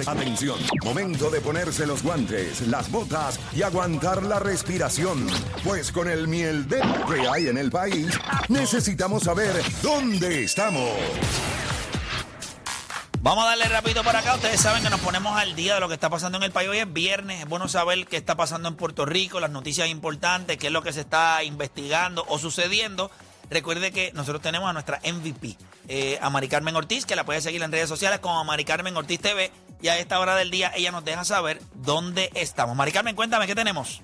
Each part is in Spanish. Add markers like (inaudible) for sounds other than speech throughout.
Atención, momento de ponerse los guantes, las botas y aguantar la respiración. Pues con el miel de que hay en el país, necesitamos saber dónde estamos. Vamos a darle rápido para acá. Ustedes saben que nos ponemos al día de lo que está pasando en el país. Hoy es viernes. Es bueno saber qué está pasando en Puerto Rico, las noticias importantes, qué es lo que se está investigando o sucediendo. Recuerde que nosotros tenemos a nuestra MVP, eh, a Mari Carmen Ortiz, que la puede seguir en redes sociales como Mari Carmen Ortiz TV. Y a esta hora del día ella nos deja saber dónde estamos. Mari Carmen, cuéntame, ¿qué tenemos?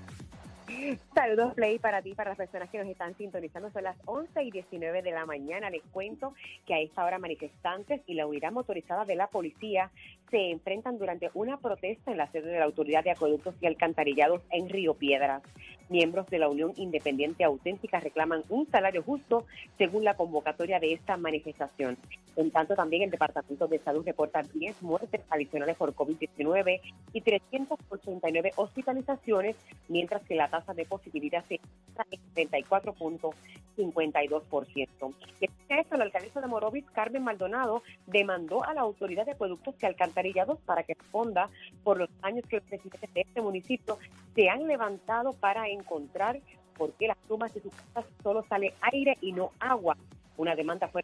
Saludos, Play, para ti, para las personas que nos están sintonizando. Son las 11 y 19 de la mañana. Les cuento que a esta hora manifestantes y la unidad motorizada de la policía se enfrentan durante una protesta en la sede de la Autoridad de Acueductos y Alcantarillados en Río Piedras. Miembros de la Unión Independiente Auténtica reclaman un salario justo según la convocatoria de esta manifestación. En tanto, también el Departamento de Salud reporta 10 muertes adicionales por COVID-19 y 389 hospitalizaciones, mientras que la tasa de positividad se encuentra en 34.52%. Después esto, la alcaldesa de Morovis, Carmen Maldonado, demandó a la Autoridad de Acueductos y Alcantarillados para que responda por los años que los residentes de este municipio se han levantado para encontrar por qué las plumas de sus casas solo sale aire y no agua. Una demanda fue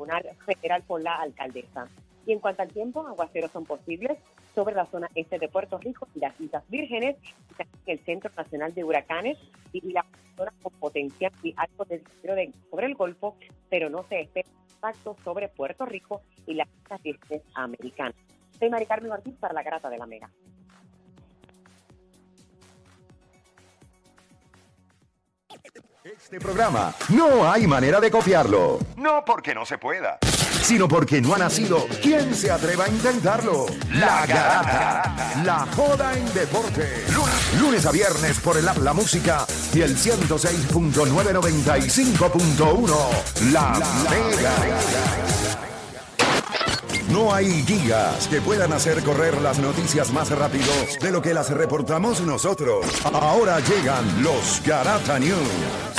Tribunal Federal por la alcaldesa. Y en cuanto al tiempo, aguaceros son posibles sobre la zona este de Puerto Rico y las Islas Vírgenes, y el Centro Nacional de Huracanes y la zona con potencial y algo de de sobre el Golfo, pero no se espera impacto sobre Puerto Rico y las Islas Vírgenes Americanas. Soy Mari Carmen Ortiz para la Grata de la Mega. Este programa no hay manera de copiarlo. No porque no se pueda, sino porque no ha nacido. ¿Quién se atreva a intentarlo? La Garata. La joda en deporte. Lunes, lunes a viernes por el app La Música y el 106.995.1. La, Mega. No hay guías que puedan hacer correr las noticias más rápido de lo que las reportamos nosotros. Ahora llegan los Garata News.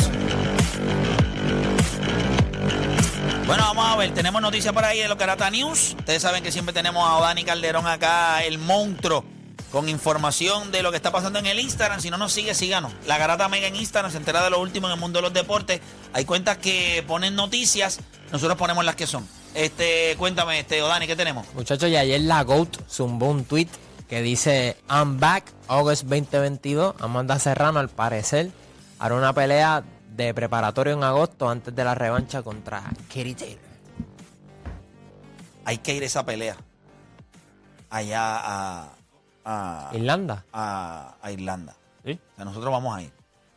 Bueno, vamos a ver, tenemos noticias por ahí de lo Carata News. Ustedes saben que siempre tenemos a Dani Calderón acá, el monstruo, con información de lo que está pasando en el Instagram. Si no nos sigue, síganos. La Garata Mega en Instagram se entera de lo último en el mundo de los deportes. Hay cuentas que ponen noticias, nosotros ponemos las que son. Este, cuéntame, este, Odani, ¿qué tenemos? Muchachos, y ayer la GOAT zumbó un tweet que dice I'm back, August 2022. Amanda Serrano, al parecer, hará una pelea de preparatorio en agosto antes de la revancha contra Katie Taylor. Hay que ir a esa pelea. Allá a. a ¿Irlanda? A, a Irlanda. ¿Sí? O sea, nosotros vamos a ir.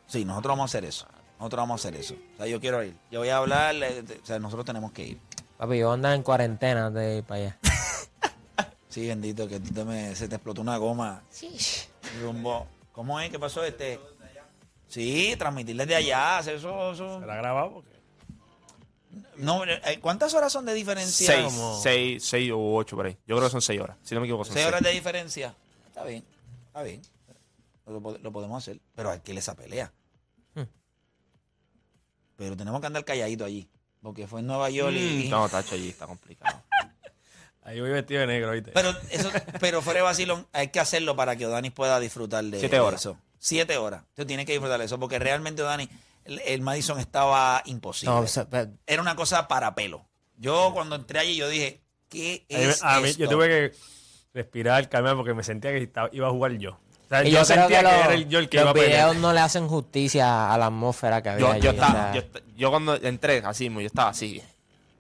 Sí, nosotros vamos a hacer eso. Nosotros vamos a hacer eso. O sea, yo quiero ir. Yo voy a hablar. O sea, nosotros tenemos que ir. Papi, yo voy a andar en cuarentena de ir para allá. (laughs) Sí, bendito, que tú te me- se te explotó una goma. Sí. Rumbo. ¿Cómo es? ¿Qué pasó? Este. Sí, transmitir desde allá. hacer Eso, eso. ¿Se la ha grabado? Porque... No, eh, ¿Cuántas horas son de diferencia? Seis, Como- seis, seis o ocho por ahí. Yo creo que son seis horas. Si no me equivoco, son Seis seis. horas de diferencia. Está bien, está bien. Lo, po- lo podemos hacer. Pero hay que ir a esa pelea. Hmm. Pero tenemos que andar calladito allí. Porque fue en Nueva York y. Mm, No, tacho, allí está complicado. (laughs) Ahí voy vestido de negro, ¿viste? Pero eso, pero fuera de vacilón, hay que hacerlo para que Odanis pueda disfrutar de Siete horas. eso. Siete horas. Tú tienes que disfrutar de eso. Porque realmente Odanis, el, el Madison estaba imposible. No, o sea, pe- Era una cosa para pelo. Yo cuando entré allí, yo dije, ¿qué A mí- es a mí- esto? yo tuve que respirar, calmar, porque me sentía que estaba- iba a jugar yo. O sea, y yo, creo sentía que, que, los, era el- yo el que los iba a pelear. videos no le hacen justicia a la atmósfera que había Yo, allí, yo, o estaba, sea, yo, est- yo cuando entré así, mismo, yo estaba así.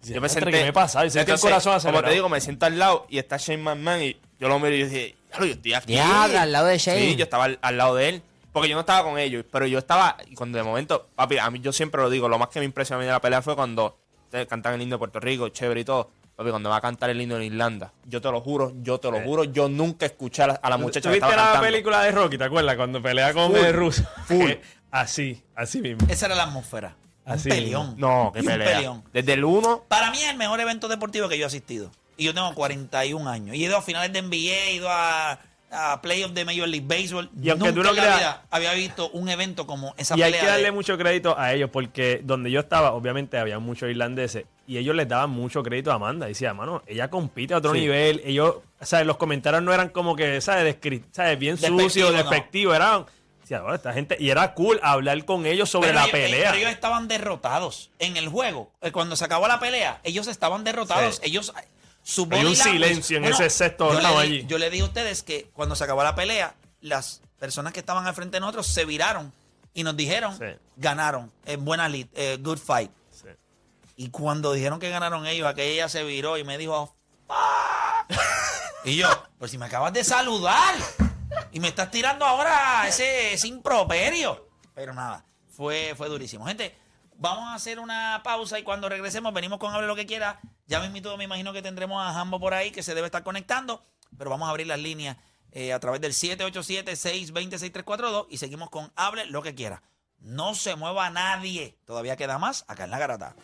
Yo me senté. que me pasa, y sentí el Entonces, corazón Como acelerado. te digo, me siento al lado y está Shane McMahon y yo lo miro y yo dije, "Diablo, yo estoy aquí. Diablo, al lado de Shane. Sí, yo estaba al, al lado de él. Porque yo no estaba con ellos, pero yo estaba. Y cuando de momento, papi, a mí yo siempre lo digo, lo más que me impresionó a mí de la pelea fue cuando cantan el himno de Puerto Rico, chévere y todo. Papi, cuando va a cantar el himno en Irlanda, yo te lo juro, yo te lo juro, yo nunca escuché a la, a la muchacha que ¿Tuviste estaba la cantando. película de Rocky, te acuerdas? Cuando pelea con Full, el ruso. full. Que (laughs) Así, así mismo. Esa era la atmósfera. Así un peleón. No, qué Y un pelea. peleón. Desde el 1, Para mí es el mejor evento deportivo que yo he asistido. Y yo tengo 41 años. Y he ido a finales de NBA, he ido a, a playoffs de Major League Baseball. Y aunque Nunca tú no en la creas- vida había visto un evento como esa Y hay pelea. que darle mucho crédito a ellos porque donde yo estaba, obviamente había muchos irlandeses y ellos les daban mucho crédito a Amanda. Decía, mano, ella compite a otro Sí. nivel. Ellos, ¿sabes? Los comentarios no eran como que, ¿sabes? Descri- ¿sabes? Bien Despectivo, sucios, no. despectivos. Eran, decía, "Bueno, esta gente. Y era cool hablar con ellos sobre Pero la ellos- pelea. Pero ellos estaban derrotados en el juego. Eh, Cuando se acabó la pelea, ellos estaban derrotados. Sí. Ellos. Su Hay un silencio en ese sexto yo le allí. Yo le dije a ustedes que cuando se acabó la pelea, las personas que estaban al frente de nosotros se viraron y nos dijeron: Sí. ganaron, eh, buena lead, eh, good fight. Sí. Y cuando dijeron que ganaron ellos, aquella se viró y me dijo, "Fuck". (laughs) Y yo, pues si me acabas de saludar y me estás tirando ahora ese, ese improperio. Pero nada, fue, fue durísimo. Gente, vamos a hacer una pausa y cuando regresemos venimos con Hable lo que quiera. Ya mismito me imagino que tendremos a Jambo por ahí que se debe estar conectando, pero vamos a abrir las líneas eh, a través del 787-620-6342 y seguimos con Hable lo que quiera. No se mueva nadie. Todavía queda más acá en la garata.